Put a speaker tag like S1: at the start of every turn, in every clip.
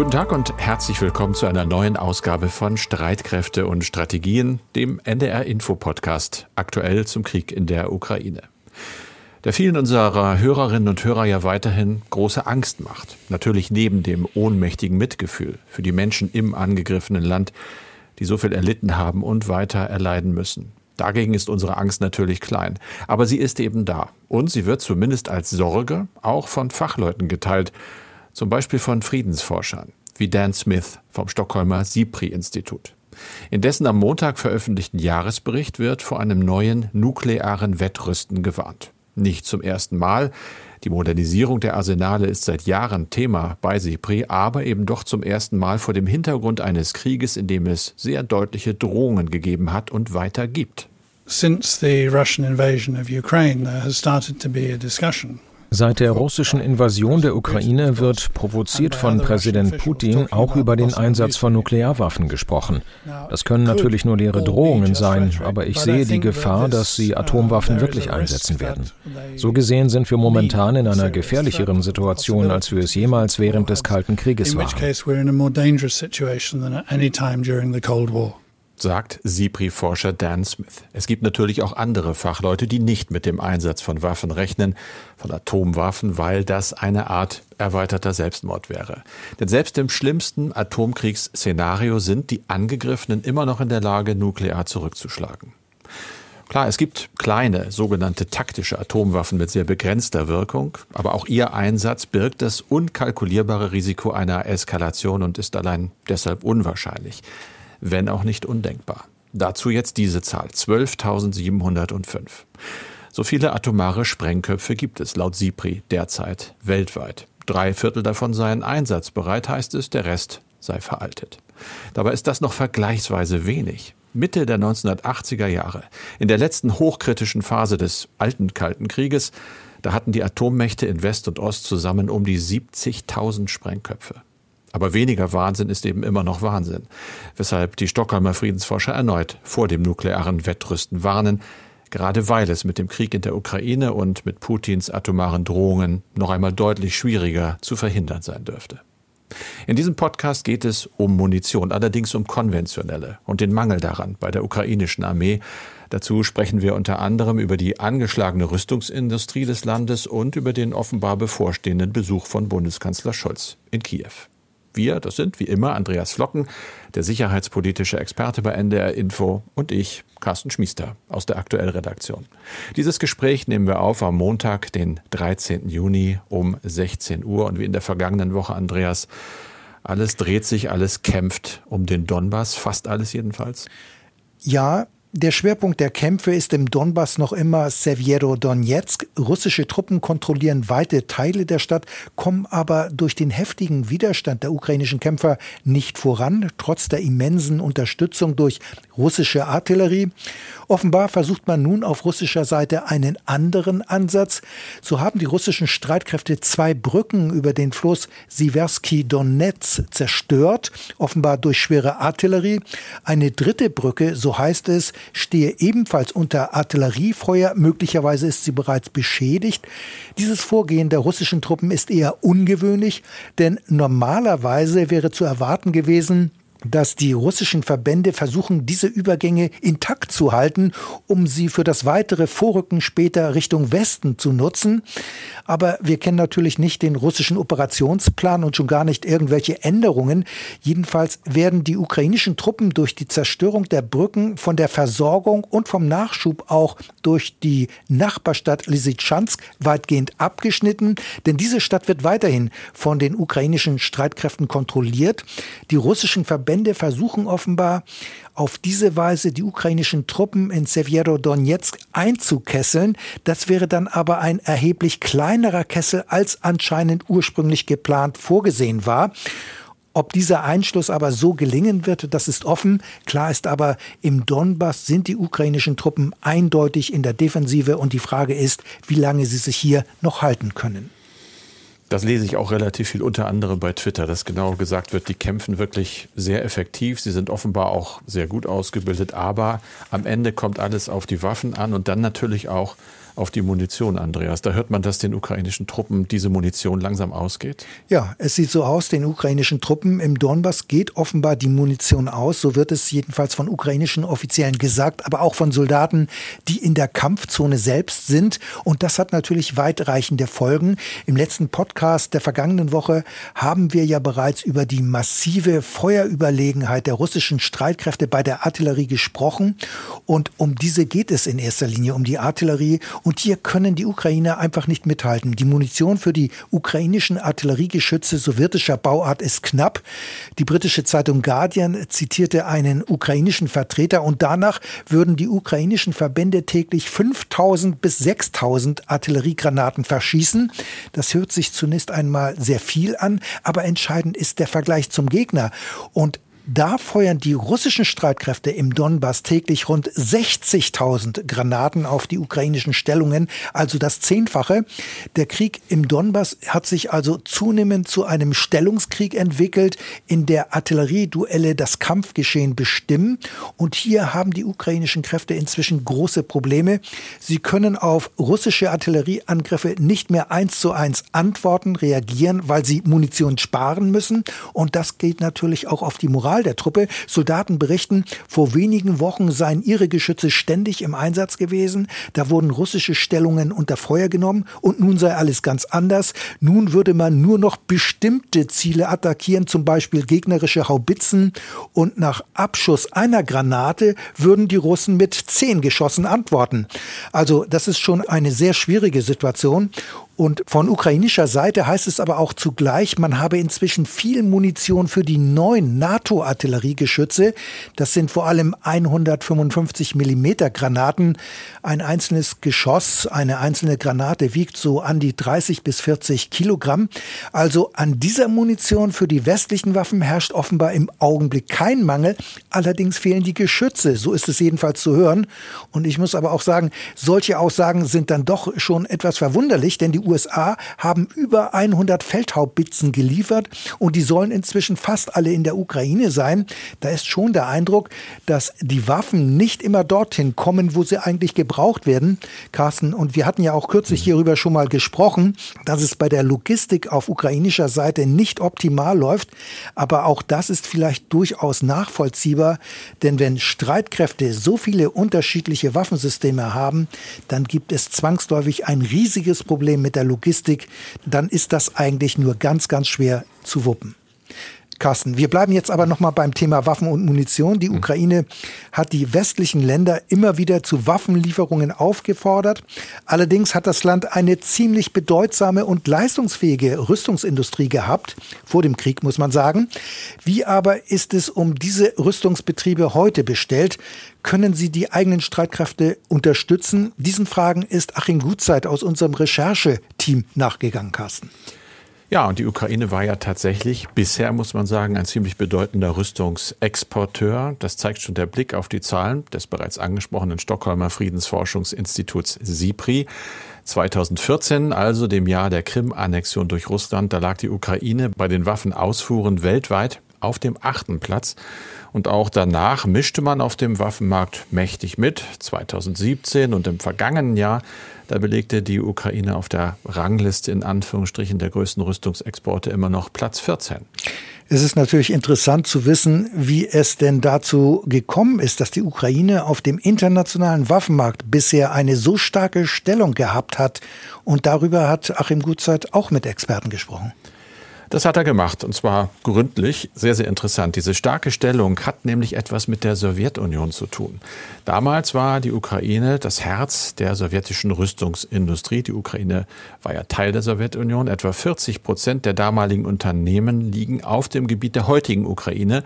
S1: Guten Tag und herzlich willkommen zu einer neuen Ausgabe von Streitkräfte und Strategien, dem NDR Info Podcast, aktuell zum Krieg in der Ukraine. Der vielen unserer Hörerinnen und Hörer ja weiterhin große Angst macht. Natürlich neben dem ohnmächtigen Mitgefühl für die Menschen im angegriffenen Land, die so viel erlitten haben und weiter erleiden müssen. Dagegen ist unsere Angst natürlich klein, aber sie ist eben da und sie wird zumindest als Sorge auch von Fachleuten geteilt, zum Beispiel von Friedensforschern wie Dan Smith vom Stockholmer SIPRI-Institut. In dessen am Montag veröffentlichten Jahresbericht wird vor einem neuen nuklearen Wettrüsten gewarnt. Nicht zum ersten Mal. Die Modernisierung der Arsenale ist seit Jahren Thema bei SIPRI, aber eben doch zum ersten Mal vor dem Hintergrund eines Krieges, in dem es sehr deutliche Drohungen gegeben hat und weiter gibt since the Russian invasion of Ukraine, there has started to be a discussion
S2: Seit der russischen Invasion der Ukraine wird provoziert von Präsident Putin auch über den Einsatz von Nuklearwaffen gesprochen. Das können natürlich nur leere Drohungen sein, aber ich sehe die Gefahr, dass sie Atomwaffen wirklich einsetzen werden. So gesehen sind wir momentan in einer gefährlicheren Situation, als wir es jemals während des Kalten Krieges waren sagt SIPRI-Forscher Dan Smith. Es gibt natürlich auch andere Fachleute, die nicht mit dem Einsatz von Waffen rechnen, von Atomwaffen, weil das eine Art erweiterter Selbstmord wäre. Denn selbst im schlimmsten Atomkriegsszenario sind die Angegriffenen immer noch in der Lage, nuklear zurückzuschlagen. Klar, es gibt kleine, sogenannte taktische Atomwaffen mit sehr begrenzter Wirkung, aber auch ihr Einsatz birgt das unkalkulierbare Risiko einer Eskalation und ist allein deshalb unwahrscheinlich wenn auch nicht undenkbar. Dazu jetzt diese Zahl 12.705. So viele atomare Sprengköpfe gibt es laut SIPRI derzeit weltweit. Drei Viertel davon seien einsatzbereit, heißt es, der Rest sei veraltet. Dabei ist das noch vergleichsweise wenig. Mitte der 1980er Jahre, in der letzten hochkritischen Phase des alten Kalten Krieges, da hatten die Atommächte in West und Ost zusammen um die 70.000 Sprengköpfe. Aber weniger Wahnsinn ist eben immer noch Wahnsinn, weshalb die Stockholmer Friedensforscher erneut vor dem nuklearen Wettrüsten warnen, gerade weil es mit dem Krieg in der Ukraine und mit Putins atomaren Drohungen noch einmal deutlich schwieriger zu verhindern sein dürfte. In diesem Podcast geht es um Munition, allerdings um konventionelle und den Mangel daran bei der ukrainischen Armee. Dazu sprechen wir unter anderem über die angeschlagene Rüstungsindustrie des Landes und über den offenbar bevorstehenden Besuch von Bundeskanzler Scholz in Kiew. Wir, das sind wie immer Andreas Flocken, der sicherheitspolitische Experte bei NDR Info und ich, Carsten Schmiester aus der Aktuellredaktion. Dieses Gespräch nehmen wir auf am Montag, den 13. Juni um 16 Uhr und wie in der vergangenen Woche, Andreas, alles dreht sich, alles kämpft um den Donbass, fast alles jedenfalls.
S3: Ja, der Schwerpunkt der Kämpfe ist im Donbass noch immer Severo-Donetsk. Russische Truppen kontrollieren weite Teile der Stadt, kommen aber durch den heftigen Widerstand der ukrainischen Kämpfer nicht voran, trotz der immensen Unterstützung durch russische Artillerie. Offenbar versucht man nun auf russischer Seite einen anderen Ansatz. So haben die russischen Streitkräfte zwei Brücken über den Fluss Siversky Donetsk zerstört, offenbar durch schwere Artillerie. Eine dritte Brücke, so heißt es, stehe ebenfalls unter Artilleriefeuer. Möglicherweise ist sie bereits beschädigt. Dieses Vorgehen der russischen Truppen ist eher ungewöhnlich, denn normalerweise wäre zu erwarten gewesen, dass die russischen Verbände versuchen, diese Übergänge intakt zu halten, um sie für das weitere Vorrücken später Richtung Westen zu nutzen. Aber wir kennen natürlich nicht den russischen Operationsplan und schon gar nicht irgendwelche Änderungen. Jedenfalls werden die ukrainischen Truppen durch die Zerstörung der Brücken von der Versorgung und vom Nachschub auch durch die Nachbarstadt Lysychansk weitgehend abgeschnitten, denn diese Stadt wird weiterhin von den ukrainischen Streitkräften kontrolliert. Die russischen Verbände Verbände versuchen offenbar auf diese Weise die ukrainischen Truppen in Severo-Donetsk einzukesseln. Das wäre dann aber ein erheblich kleinerer Kessel, als anscheinend ursprünglich geplant vorgesehen war. Ob dieser Einschluss aber so gelingen wird, das ist offen. Klar ist aber, im Donbass sind die ukrainischen Truppen eindeutig in der Defensive und die Frage ist, wie lange sie sich hier noch halten können.
S1: Das lese ich auch relativ viel, unter anderem bei Twitter, dass genau gesagt wird, die kämpfen wirklich sehr effektiv. Sie sind offenbar auch sehr gut ausgebildet, aber am Ende kommt alles auf die Waffen an und dann natürlich auch
S2: auf die Munition, Andreas. Da hört man, dass den ukrainischen Truppen diese Munition langsam ausgeht.
S3: Ja, es sieht so aus, den ukrainischen Truppen im Donbass geht offenbar die Munition aus. So wird es jedenfalls von ukrainischen Offiziellen gesagt, aber auch von Soldaten, die in der Kampfzone selbst sind. Und das hat natürlich weitreichende Folgen. Im letzten Podcast der vergangenen Woche haben wir ja bereits über die massive Feuerüberlegenheit der russischen Streitkräfte bei der Artillerie gesprochen. Und um diese geht es in erster Linie, um die Artillerie. Und hier können die Ukrainer einfach nicht mithalten. Die Munition für die ukrainischen Artilleriegeschütze sowjetischer Bauart ist knapp. Die britische Zeitung Guardian zitierte einen ukrainischen Vertreter und danach würden die ukrainischen Verbände täglich 5000 bis 6000 Artilleriegranaten verschießen. Das hört sich zunächst einmal sehr viel an, aber entscheidend ist der Vergleich zum Gegner. Und da feuern die russischen Streitkräfte im Donbass täglich rund 60.000 Granaten auf die ukrainischen Stellungen, also das Zehnfache. Der Krieg im Donbass hat sich also zunehmend zu einem Stellungskrieg entwickelt, in der Artillerieduelle das Kampfgeschehen bestimmen. Und hier haben die ukrainischen Kräfte inzwischen große Probleme. Sie können auf russische Artillerieangriffe nicht mehr eins zu eins antworten, reagieren, weil sie Munition sparen müssen. Und das geht natürlich auch auf die Moral Moral der Truppe. Soldaten berichten, vor wenigen Wochen seien ihre Geschütze ständig im Einsatz gewesen. Da wurden russische Stellungen unter Feuer genommen und nun sei alles ganz anders. Nun würde man nur noch bestimmte Ziele attackieren, zum Beispiel gegnerische Haubitzen. Und nach Abschuss einer Granate würden die Russen mit zehn Geschossen antworten. Also das ist schon eine sehr schwierige Situation. Und von ukrainischer Seite heißt es aber auch zugleich, man habe inzwischen viel Munition für die neuen NATO-Artilleriegeschütze. Das sind vor allem 155 Millimeter Granaten. Ein einzelnes Geschoss, eine einzelne Granate wiegt so an die 30 bis 40 Kilogramm. Also an dieser Munition für die westlichen Waffen herrscht offenbar im Augenblick kein Mangel. Allerdings fehlen die Geschütze. So ist es jedenfalls zu hören. Und ich muss aber auch sagen, solche Aussagen sind dann doch schon etwas verwunderlich, denn die USA haben über 100 Feldhaubbitzen geliefert und die sollen inzwischen fast alle in der Ukraine sein. Da ist schon der Eindruck, dass die Waffen nicht immer dorthin kommen, wo sie eigentlich gebraucht werden. Carsten, und wir hatten ja auch kürzlich hierüber schon mal gesprochen, dass es bei der Logistik auf ukrainischer Seite nicht optimal läuft. Aber auch das ist vielleicht durchaus nachvollziehbar, denn wenn Streitkräfte so viele unterschiedliche Waffensysteme haben, dann gibt es zwangsläufig ein riesiges Problem mit der der Logistik, dann ist das eigentlich nur ganz, ganz schwer zu wuppen. Carsten, wir bleiben jetzt aber noch mal beim Thema Waffen und Munition. Die mhm. Ukraine hat die westlichen Länder immer wieder zu Waffenlieferungen aufgefordert. Allerdings hat das Land eine ziemlich bedeutsame und leistungsfähige Rüstungsindustrie gehabt, vor dem Krieg muss man sagen. Wie aber ist es um diese Rüstungsbetriebe heute bestellt? Können sie die eigenen Streitkräfte unterstützen? Diesen Fragen ist Achim Gutzeit aus unserem Rechercheteam nachgegangen, Carsten.
S2: Ja, und die Ukraine war ja tatsächlich bisher, muss man sagen, ein ziemlich bedeutender Rüstungsexporteur. Das zeigt schon der Blick auf die Zahlen des bereits angesprochenen Stockholmer Friedensforschungsinstituts SIPRI. 2014, also dem Jahr der Krim-Annexion durch Russland, da lag die Ukraine bei den Waffenausfuhren weltweit auf dem achten Platz. Und auch danach mischte man auf dem Waffenmarkt mächtig mit. 2017 und im vergangenen Jahr da belegte die Ukraine auf der Rangliste in Anführungsstrichen der größten Rüstungsexporte immer noch Platz 14.
S3: Es ist natürlich interessant zu wissen, wie es denn dazu gekommen ist, dass die Ukraine auf dem internationalen Waffenmarkt bisher eine so starke Stellung gehabt hat. Und darüber hat Achim Gutzeit auch mit Experten gesprochen.
S2: Das hat er gemacht und zwar gründlich. Sehr, sehr interessant. Diese starke Stellung hat nämlich etwas mit der Sowjetunion zu tun. Damals war die Ukraine das Herz der sowjetischen Rüstungsindustrie. Die Ukraine war ja Teil der Sowjetunion. Etwa 40 Prozent der damaligen Unternehmen liegen auf dem Gebiet der heutigen Ukraine.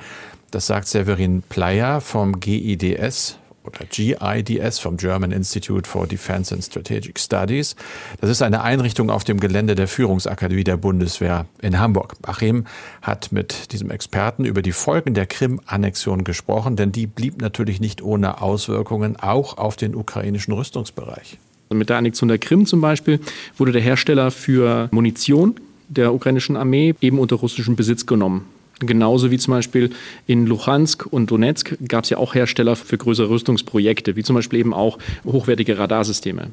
S2: Das sagt Severin Pleyer vom GIDS, oder GIDS vom German Institute for Defense and Strategic Studies. Das ist eine Einrichtung auf dem Gelände der Führungsakademie der Bundeswehr in Hamburg. Achim hat mit diesem Experten über die Folgen der Krim-Annexion gesprochen, denn die blieb natürlich nicht ohne Auswirkungen auch auf den ukrainischen Rüstungsbereich.
S4: Mit der Annexion der Krim zum Beispiel wurde der Hersteller für Munition der ukrainischen Armee eben unter russischen Besitz genommen. Genauso wie zum Beispiel in Luhansk und Donetsk gab es ja auch Hersteller für größere Rüstungsprojekte, wie zum Beispiel eben auch hochwertige Radarsysteme.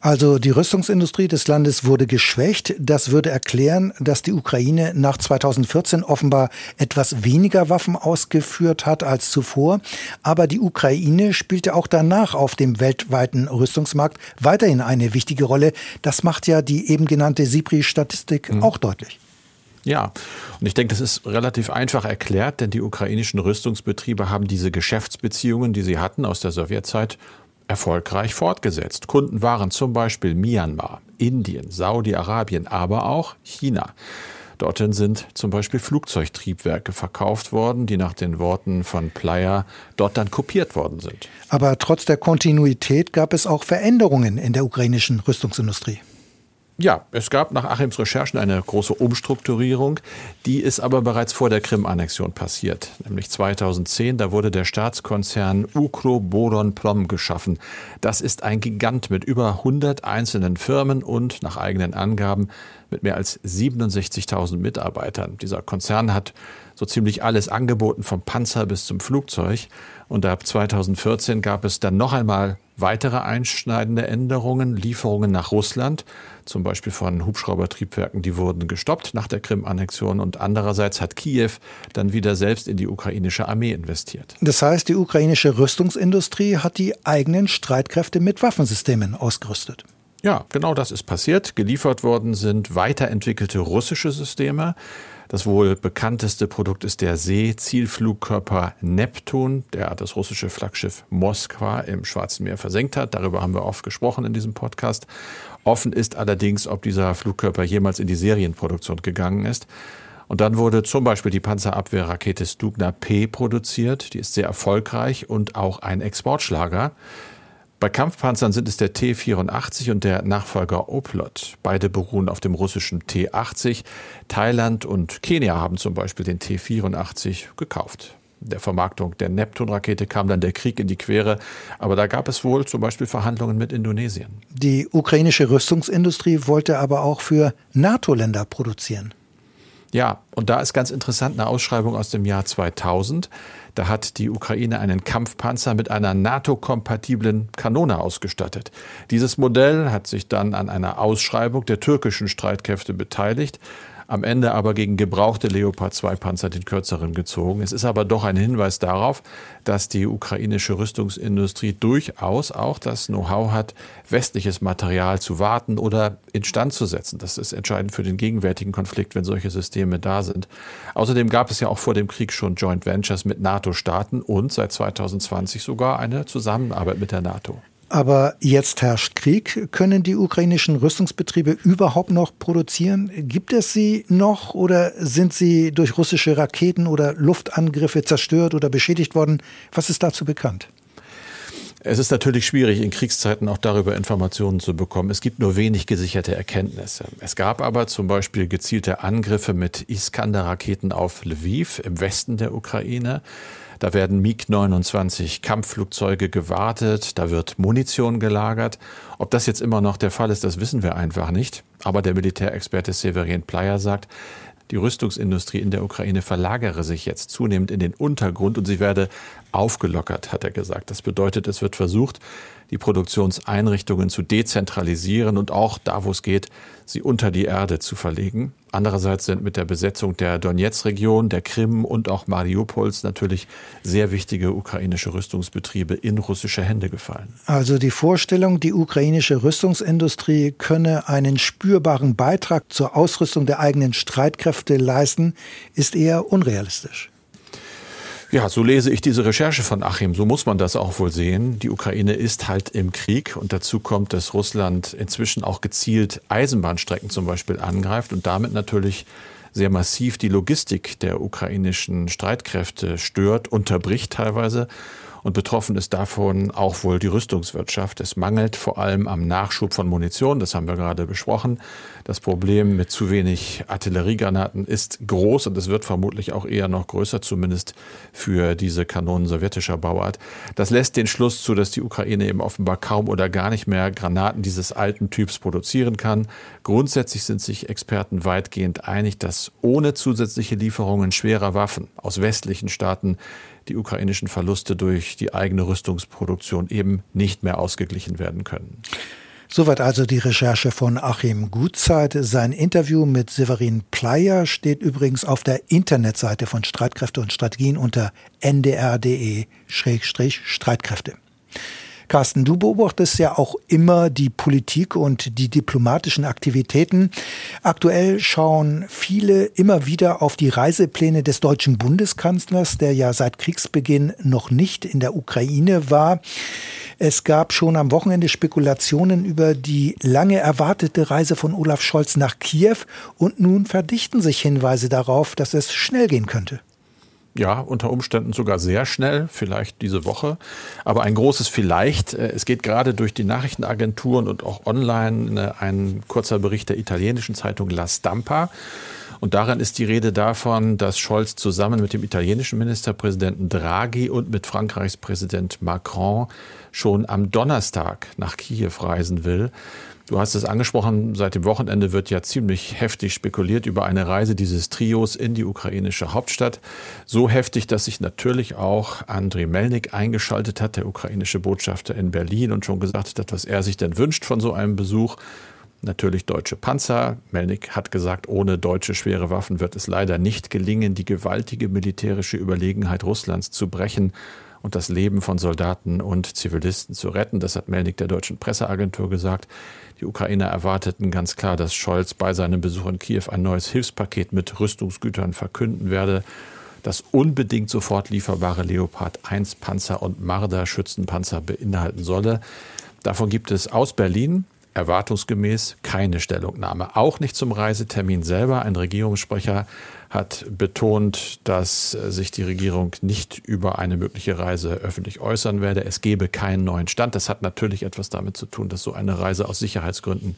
S3: Also die Rüstungsindustrie des Landes wurde geschwächt. Das würde erklären, dass die Ukraine nach 2014 offenbar etwas weniger Waffen ausgeführt hat als zuvor. Aber die Ukraine spielte auch danach auf dem weltweiten Rüstungsmarkt weiterhin eine wichtige Rolle. Das macht ja die eben genannte SIPRI-Statistik mhm. auch deutlich.
S2: Ja, und ich denke, das ist relativ einfach erklärt, denn die ukrainischen Rüstungsbetriebe haben diese Geschäftsbeziehungen, die sie hatten aus der Sowjetzeit, erfolgreich fortgesetzt. Kunden waren zum Beispiel Myanmar, Indien, Saudi-Arabien, aber auch China. Dorthin sind zum Beispiel Flugzeugtriebwerke verkauft worden, die nach den Worten von Plyer dort dann kopiert worden sind.
S3: Aber trotz der Kontinuität gab es auch Veränderungen in der ukrainischen Rüstungsindustrie.
S2: Ja, es gab nach Achims Recherchen eine große Umstrukturierung. Die ist aber bereits vor der Krim-Annexion passiert, nämlich 2010. Da wurde der Staatskonzern Ukro Boron Plom geschaffen. Das ist ein Gigant mit über 100 einzelnen Firmen und nach eigenen Angaben mit mehr als 67.000 Mitarbeitern. Dieser Konzern hat so ziemlich alles angeboten, vom Panzer bis zum Flugzeug. Und ab 2014 gab es dann noch einmal weitere einschneidende Änderungen, Lieferungen nach Russland, zum Beispiel von Hubschraubertriebwerken, die wurden gestoppt nach der Krim-Annexion und andererseits hat Kiew dann wieder selbst in die ukrainische Armee investiert.
S3: Das heißt, die ukrainische Rüstungsindustrie hat die eigenen Streitkräfte mit Waffensystemen ausgerüstet.
S2: Ja, genau das ist passiert. Geliefert worden sind weiterentwickelte russische Systeme. Das wohl bekannteste Produkt ist der Seezielflugkörper Neptun, der das russische Flaggschiff Moskwa im Schwarzen Meer versenkt hat. Darüber haben wir oft gesprochen in diesem Podcast. Offen ist allerdings, ob dieser Flugkörper jemals in die Serienproduktion gegangen ist. Und dann wurde zum Beispiel die Panzerabwehrrakete Stugna P produziert. Die ist sehr erfolgreich und auch ein Exportschlager. Bei Kampfpanzern sind es der T-84 und der Nachfolger Oplot. Beide beruhen auf dem russischen T-80. Thailand und Kenia haben zum Beispiel den T-84 gekauft. Der Vermarktung der Neptun-Rakete kam dann der Krieg in die Quere, aber da gab es wohl zum Beispiel Verhandlungen mit Indonesien.
S3: Die ukrainische Rüstungsindustrie wollte aber auch für NATO-Länder produzieren.
S2: Ja, und da ist ganz interessant eine Ausschreibung aus dem Jahr 2000. Da hat die Ukraine einen Kampfpanzer mit einer NATO-kompatiblen Kanone ausgestattet. Dieses Modell hat sich dann an einer Ausschreibung der türkischen Streitkräfte beteiligt am Ende aber gegen gebrauchte Leopard 2 Panzer den kürzeren gezogen. Es ist aber doch ein Hinweis darauf, dass die ukrainische Rüstungsindustrie durchaus auch das Know-how hat, westliches Material zu warten oder instand zu setzen. Das ist entscheidend für den gegenwärtigen Konflikt, wenn solche Systeme da sind. Außerdem gab es ja auch vor dem Krieg schon Joint Ventures mit NATO-Staaten und seit 2020 sogar eine Zusammenarbeit mit der NATO.
S3: Aber jetzt herrscht Krieg. Können die ukrainischen Rüstungsbetriebe überhaupt noch produzieren? Gibt es sie noch oder sind sie durch russische Raketen oder Luftangriffe zerstört oder beschädigt worden? Was ist dazu bekannt?
S2: Es ist natürlich schwierig, in Kriegszeiten auch darüber Informationen zu bekommen. Es gibt nur wenig gesicherte Erkenntnisse. Es gab aber zum Beispiel gezielte Angriffe mit Iskander-Raketen auf Lviv im Westen der Ukraine. Da werden MiG-29 Kampfflugzeuge gewartet, da wird Munition gelagert. Ob das jetzt immer noch der Fall ist, das wissen wir einfach nicht. Aber der Militärexperte Severin Pleyer sagt, die Rüstungsindustrie in der Ukraine verlagere sich jetzt zunehmend in den Untergrund und sie werde aufgelockert, hat er gesagt. Das bedeutet, es wird versucht, die Produktionseinrichtungen zu dezentralisieren und auch da, wo es geht, sie unter die Erde zu verlegen. Andererseits sind mit der Besetzung der Donetsk-Region, der Krim und auch Mariupols natürlich sehr wichtige ukrainische Rüstungsbetriebe in russische Hände gefallen.
S3: Also die Vorstellung, die ukrainische Rüstungsindustrie könne einen spürbaren Beitrag zur Ausrüstung der eigenen Streitkräfte leisten, ist eher unrealistisch.
S2: Ja, so lese ich diese Recherche von Achim. So muss man das auch wohl sehen. Die Ukraine ist halt im Krieg und dazu kommt, dass Russland inzwischen auch gezielt Eisenbahnstrecken zum Beispiel angreift und damit natürlich sehr massiv die Logistik der ukrainischen Streitkräfte stört, unterbricht teilweise. Und betroffen ist davon auch wohl die Rüstungswirtschaft. Es mangelt vor allem am Nachschub von Munition, das haben wir gerade besprochen. Das Problem mit zu wenig Artilleriegranaten ist groß und es wird vermutlich auch eher noch größer, zumindest für diese Kanonen sowjetischer Bauart. Das lässt den Schluss zu, dass die Ukraine eben offenbar kaum oder gar nicht mehr Granaten dieses alten Typs produzieren kann. Grundsätzlich sind sich Experten weitgehend einig, dass ohne zusätzliche Lieferungen schwerer Waffen aus westlichen Staaten die ukrainischen Verluste durch die eigene Rüstungsproduktion eben nicht mehr ausgeglichen werden können.
S3: Soweit also die Recherche von Achim Gutzeit. Sein Interview mit Severin Pleyer steht übrigens auf der Internetseite von Streitkräfte und Strategien unter ndr.de-streitkräfte. Carsten, du beobachtest ja auch immer die Politik und die diplomatischen Aktivitäten. Aktuell schauen viele immer wieder auf die Reisepläne des deutschen Bundeskanzlers, der ja seit Kriegsbeginn noch nicht in der Ukraine war. Es gab schon am Wochenende Spekulationen über die lange erwartete Reise von Olaf Scholz nach Kiew und nun verdichten sich Hinweise darauf, dass es schnell gehen könnte
S2: ja, unter Umständen sogar sehr schnell, vielleicht diese Woche. Aber ein großes Vielleicht. Äh, es geht gerade durch die Nachrichtenagenturen und auch online ein kurzer Bericht der italienischen Zeitung La Stampa. Und darin ist die Rede davon, dass Scholz zusammen mit dem italienischen Ministerpräsidenten Draghi und mit Frankreichs Präsident Macron schon am Donnerstag nach Kiew reisen will. Du hast es angesprochen, seit dem Wochenende wird ja ziemlich heftig spekuliert über eine Reise dieses Trios in die ukrainische Hauptstadt. So heftig, dass sich natürlich auch Andriy Melnik eingeschaltet hat, der ukrainische Botschafter in Berlin, und schon gesagt hat, was er sich denn wünscht von so einem Besuch. Natürlich deutsche Panzer. Melnik hat gesagt, ohne deutsche schwere Waffen wird es leider nicht gelingen, die gewaltige militärische Überlegenheit Russlands zu brechen und das Leben von Soldaten und Zivilisten zu retten. Das hat Melnik der deutschen Presseagentur gesagt. Die Ukrainer erwarteten ganz klar, dass Scholz bei seinem Besuch in Kiew ein neues Hilfspaket mit Rüstungsgütern verkünden werde, das unbedingt sofort lieferbare Leopard 1 Panzer und Marder Schützenpanzer beinhalten solle. Davon gibt es aus Berlin erwartungsgemäß keine Stellungnahme. Auch nicht zum Reisetermin selber. Ein Regierungssprecher hat betont, dass sich die Regierung nicht über eine mögliche Reise öffentlich äußern werde. Es gebe keinen neuen Stand. Das hat natürlich etwas damit zu tun, dass so eine Reise aus Sicherheitsgründen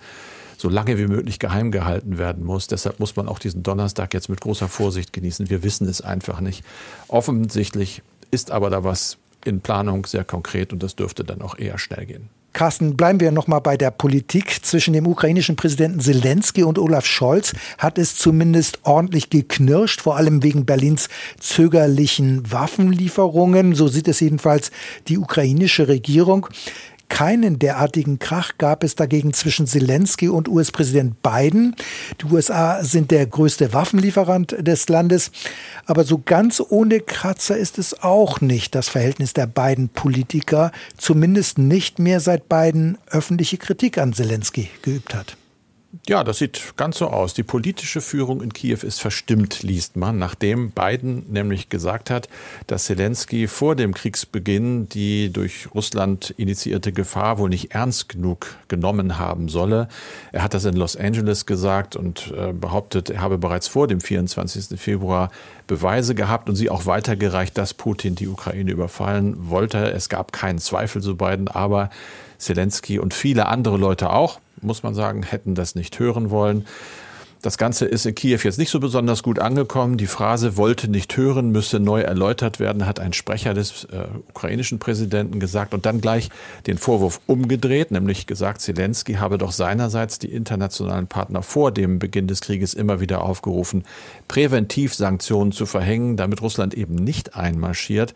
S2: so lange wie möglich geheim gehalten werden muss. Deshalb muss man auch diesen Donnerstag jetzt mit großer Vorsicht genießen. Wir wissen es einfach nicht. Offensichtlich ist aber da was in Planung sehr konkret und das dürfte dann auch eher schnell gehen.
S3: Carsten, bleiben wir noch mal bei der Politik. Zwischen dem ukrainischen Präsidenten Zelensky und Olaf Scholz hat es zumindest ordentlich geknirscht, vor allem wegen Berlins zögerlichen Waffenlieferungen. So sieht es jedenfalls die ukrainische Regierung. Keinen derartigen Krach gab es dagegen zwischen Zelensky und US-Präsident Biden. Die USA sind der größte Waffenlieferant des Landes. Aber so ganz ohne Kratzer ist es auch nicht das Verhältnis der beiden Politiker, zumindest nicht mehr seit Biden öffentliche Kritik an Zelensky geübt hat.
S2: Ja, das sieht ganz so aus. Die politische Führung in Kiew ist verstimmt, liest man, nachdem Biden nämlich gesagt hat, dass Zelensky vor dem Kriegsbeginn die durch Russland initiierte Gefahr wohl nicht ernst genug genommen haben solle. Er hat das in Los Angeles gesagt und äh, behauptet, er habe bereits vor dem 24. Februar Beweise gehabt und sie auch weitergereicht, dass Putin die Ukraine überfallen wollte. Es gab keinen Zweifel zu Biden, aber Zelensky und viele andere Leute auch, muss man sagen, hätten das nicht hören wollen. Das Ganze ist in Kiew jetzt nicht so besonders gut angekommen. Die Phrase wollte nicht hören, müsse neu erläutert werden, hat ein Sprecher des äh, ukrainischen Präsidenten gesagt und dann gleich den Vorwurf umgedreht, nämlich gesagt, Zelensky habe doch seinerseits die internationalen Partner vor dem Beginn des Krieges immer wieder aufgerufen, präventiv Sanktionen zu verhängen, damit Russland eben nicht einmarschiert.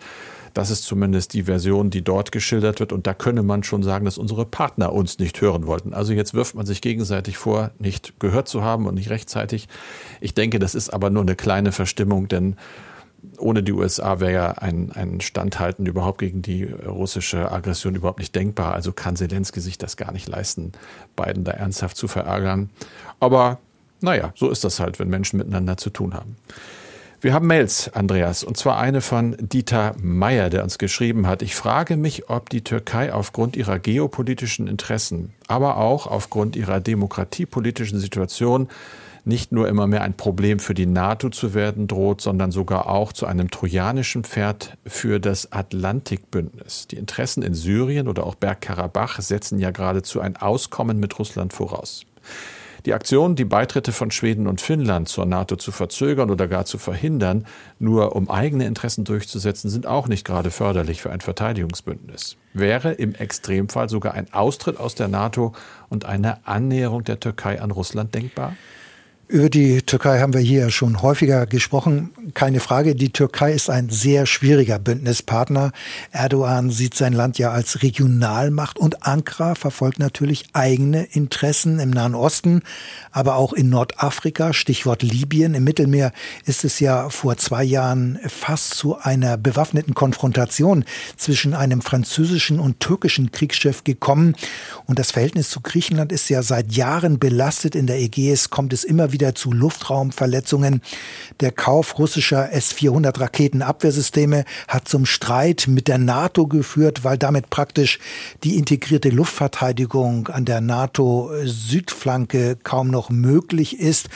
S2: Das ist zumindest die Version, die dort geschildert wird. Und da könne man schon sagen, dass unsere Partner uns nicht hören wollten. Also jetzt wirft man sich gegenseitig vor, nicht gehört zu haben und nicht rechtzeitig. Ich denke, das ist aber nur eine kleine Verstimmung, denn ohne die USA wäre ja ein, ein Standhalten überhaupt gegen die russische Aggression überhaupt nicht denkbar. Also kann Zelensky sich das gar nicht leisten, Biden da ernsthaft zu verärgern. Aber naja, so ist das halt, wenn Menschen miteinander zu tun haben. Wir haben Mails, Andreas, und zwar eine von Dieter Meyer, der uns geschrieben hat. Ich frage mich, ob die Türkei aufgrund ihrer geopolitischen Interessen, aber auch aufgrund ihrer demokratiepolitischen Situation nicht nur immer mehr ein Problem für die NATO zu werden droht, sondern sogar auch zu einem trojanischen Pferd für das Atlantikbündnis. Die Interessen in Syrien oder auch Bergkarabach setzen ja geradezu ein Auskommen mit Russland voraus. Die Aktion, die Beitritte von Schweden und Finnland zur NATO zu verzögern oder gar zu verhindern, nur um eigene Interessen durchzusetzen, sind auch nicht gerade förderlich für ein Verteidigungsbündnis. Wäre im Extremfall sogar ein Austritt aus der NATO und eine Annäherung der Türkei an Russland denkbar?
S3: Über die Türkei haben wir hier schon häufiger gesprochen. Keine Frage, die Türkei ist ein sehr schwieriger Bündnispartner. Erdogan sieht sein Land ja als Regionalmacht und Ankara verfolgt natürlich eigene Interessen im Nahen Osten, aber auch in Nordafrika, Stichwort Libyen. Im Mittelmeer ist es ja vor zwei Jahren fast zu einer bewaffneten Konfrontation zwischen einem französischen und türkischen Kriegsschiff gekommen. Und das Verhältnis zu Griechenland ist ja seit Jahren belastet. In der Ägäis kommt es immer wieder wieder zu Luftraumverletzungen. Der Kauf russischer S-400 Raketenabwehrsysteme hat zum Streit mit der NATO geführt, weil damit praktisch die integrierte Luftverteidigung an der NATO-Südflanke kaum noch möglich ist.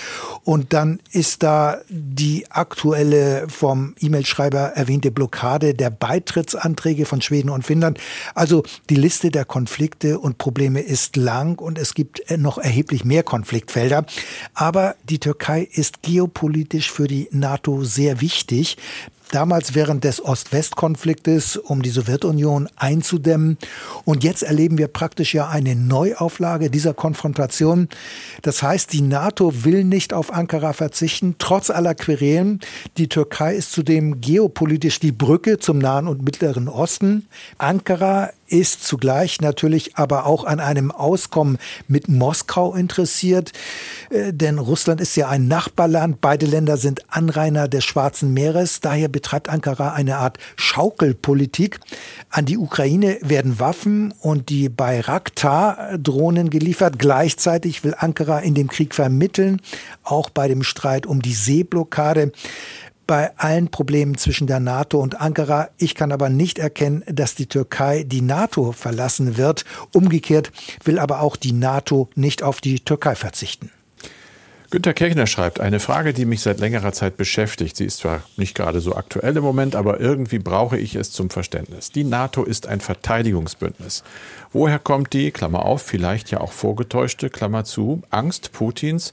S3: Und dann ist da die aktuelle vom E-Mail-Schreiber erwähnte Blockade der Beitrittsanträge von Schweden und Finnland. Also die Liste der Konflikte und Probleme ist lang und es gibt noch erheblich mehr Konfliktfelder. Aber die Türkei ist geopolitisch für die NATO sehr wichtig damals während des Ost-West-Konfliktes, um die Sowjetunion einzudämmen. Und jetzt erleben wir praktisch ja eine Neuauflage dieser Konfrontation. Das heißt, die NATO will nicht auf Ankara verzichten, trotz aller Querelen. Die Türkei ist zudem geopolitisch die Brücke zum Nahen und Mittleren Osten. Ankara ist zugleich natürlich aber auch an einem Auskommen mit Moskau interessiert, äh, denn Russland ist ja ein Nachbarland. Beide Länder sind Anrainer des Schwarzen Meeres. Daher betreibt Ankara eine Art Schaukelpolitik. An die Ukraine werden Waffen und die Bayraktar-Drohnen geliefert. Gleichzeitig will Ankara in dem Krieg vermitteln, auch bei dem Streit um die Seeblockade bei allen Problemen zwischen der NATO und Ankara. Ich kann aber nicht erkennen, dass die Türkei die NATO verlassen wird. Umgekehrt will aber auch die NATO nicht auf die Türkei verzichten.
S2: Günter Kirchner schreibt, eine Frage, die mich seit längerer Zeit beschäftigt. Sie ist zwar nicht gerade so aktuell im Moment, aber irgendwie brauche ich es zum Verständnis. Die NATO ist ein Verteidigungsbündnis. Woher kommt die, Klammer auf, vielleicht ja auch vorgetäuschte, Klammer zu, Angst Putins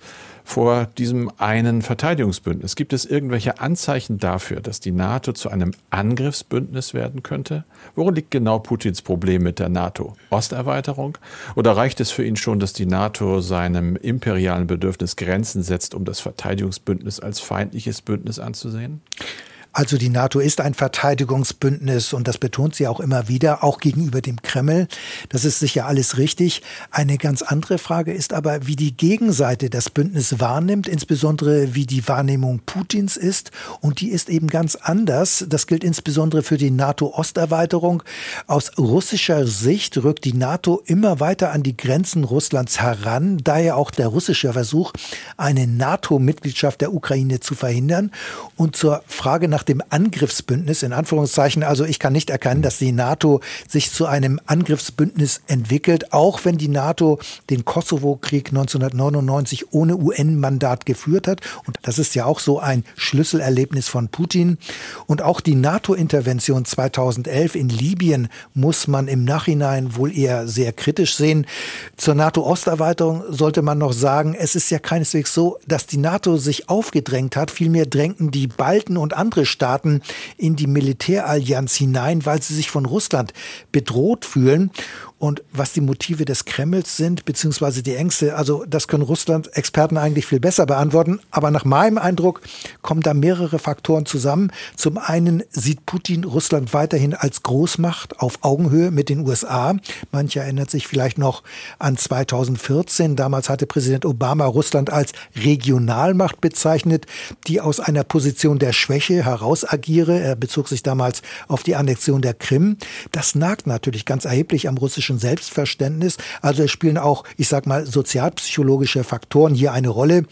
S2: vor diesem einen Verteidigungsbündnis? Gibt es irgendwelche Anzeichen dafür, dass die NATO zu einem Angriffsbündnis werden könnte? Worin liegt genau Putins Problem mit der NATO? Osterweiterung? Oder reicht es für ihn schon, dass die NATO seinem imperialen Bedürfnis Grenzen setzt, um das Verteidigungsbündnis als feindliches Bündnis anzusehen?
S3: Also die NATO ist ein Verteidigungsbündnis und das betont sie auch immer wieder, auch gegenüber dem Kreml. Das ist sicher alles richtig. Eine ganz andere Frage ist aber, wie die Gegenseite das Bündnis wahrnimmt, insbesondere wie die Wahrnehmung Putins ist. Und die ist eben ganz anders. Das gilt insbesondere für die NATO-Osterweiterung. Aus russischer Sicht rückt die NATO immer weiter an die Grenzen Russlands heran. Daher auch der russische Versuch, eine NATO-Mitgliedschaft der Ukraine zu verhindern. Und zur Frage nach nach dem Angriffsbündnis, in Anführungszeichen. Also ich kann nicht erkennen, dass die NATO sich zu einem Angriffsbündnis entwickelt, auch wenn die NATO den Kosovo-Krieg 1999 ohne UN-Mandat geführt hat. Und das ist ja auch so ein Schlüsselerlebnis von Putin. Und auch die NATO-Intervention 2011 in Libyen muss man im Nachhinein wohl eher sehr kritisch sehen. Zur NATO-Osterweiterung sollte man noch sagen, es ist ja keineswegs so, dass die NATO sich aufgedrängt hat. Vielmehr drängten die Balten und andere Staaten in die Militärallianz hinein, weil sie sich von Russland bedroht fühlen. Und was die Motive des Kremls sind, beziehungsweise die Ängste, also das können Russland-Experten eigentlich viel besser beantworten. Aber nach meinem Eindruck kommen da mehrere Faktoren zusammen. Zum einen sieht Putin Russland weiterhin als Großmacht auf Augenhöhe mit den USA. Manche erinnert sich vielleicht noch an 2014. Damals hatte Präsident Obama Russland als Regionalmacht bezeichnet, die aus einer Position der Schwäche heraus agiere. Er bezog sich damals auf die Annexion der Krim. Das nagt natürlich ganz erheblich am russischen europäischen Selbstverständnis. Also es spielen auch, ich sag mal, sozialpsychologische Faktoren hier eine Rolle.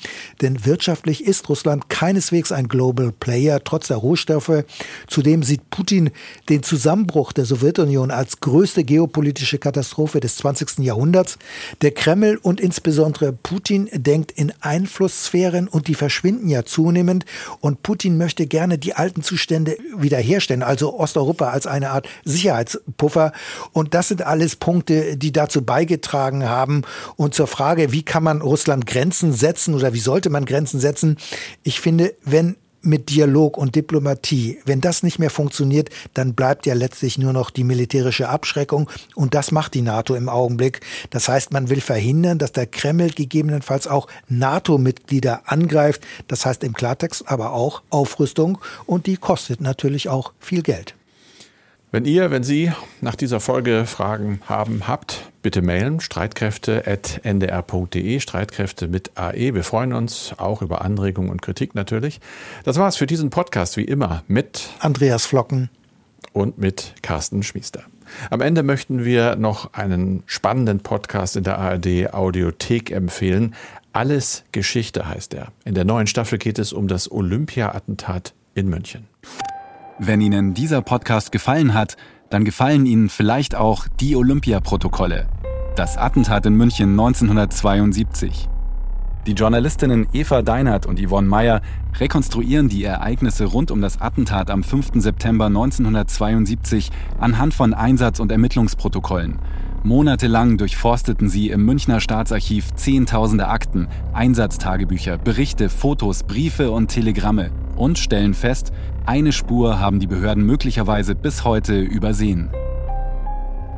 S3: Denn wirtschaftlich ist Russland keineswegs ein Global Player, trotz der Rohstoffe. Zudem sieht Putin den Zusammenbruch der Sowjetunion als größte geopolitische Katastrophe des 20. Jahrhunderts. Der Kreml und insbesondere Putin denkt in Einflusssphären und die verschwinden ja zunehmend. Und Putin möchte gerne die alten Zustände wiederherstellen, also Osteuropa als eine Art Sicherheitspuffer. Und das sind alles Punkte, die dazu beigetragen haben. Und zur Frage, wie kann man Russland Grenzen setzen oder wie sollte man Grenzen setzen? Ich finde, wenn mit Dialog und Diplomatie. Wenn das nicht mehr funktioniert, dann bleibt ja letztlich nur noch die militärische Abschreckung und das macht die NATO im Augenblick. Das heißt, man will verhindern, dass der Kreml gegebenenfalls auch NATO-Mitglieder angreift. Das heißt im Klartext aber auch Aufrüstung und die kostet natürlich auch viel Geld.
S2: Wenn ihr, wenn Sie nach dieser Folge Fragen haben, habt, bitte mailen streitkräfte.ndr.de, Streitkräfte mit AE. Wir freuen uns auch über Anregungen und Kritik natürlich. Das war's für diesen Podcast wie immer mit
S3: Andreas Flocken
S2: und mit Carsten Schmiester. Am Ende möchten wir noch einen spannenden Podcast in der ARD Audiothek empfehlen. Alles Geschichte heißt er. In der neuen Staffel geht es um das Olympia-Attentat in München.
S5: Wenn Ihnen dieser Podcast gefallen hat, dann gefallen Ihnen vielleicht auch die Olympia-Protokolle. Das Attentat in München 1972. Die Journalistinnen Eva Deinert und Yvonne Meyer rekonstruieren die Ereignisse rund um das Attentat am 5. September 1972 anhand von Einsatz- und Ermittlungsprotokollen. Monatelang durchforsteten sie im Münchner Staatsarchiv Zehntausende Akten, Einsatztagebücher, Berichte, Fotos, Briefe und Telegramme und stellen fest, eine Spur haben die Behörden möglicherweise bis heute übersehen.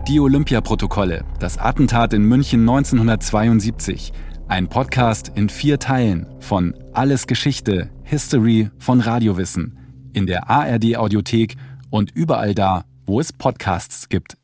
S5: Die Olympiaprotokolle, das Attentat in München 1972, ein Podcast in vier Teilen von Alles Geschichte, History von Radiowissen, in der ARD Audiothek und überall da, wo es Podcasts gibt.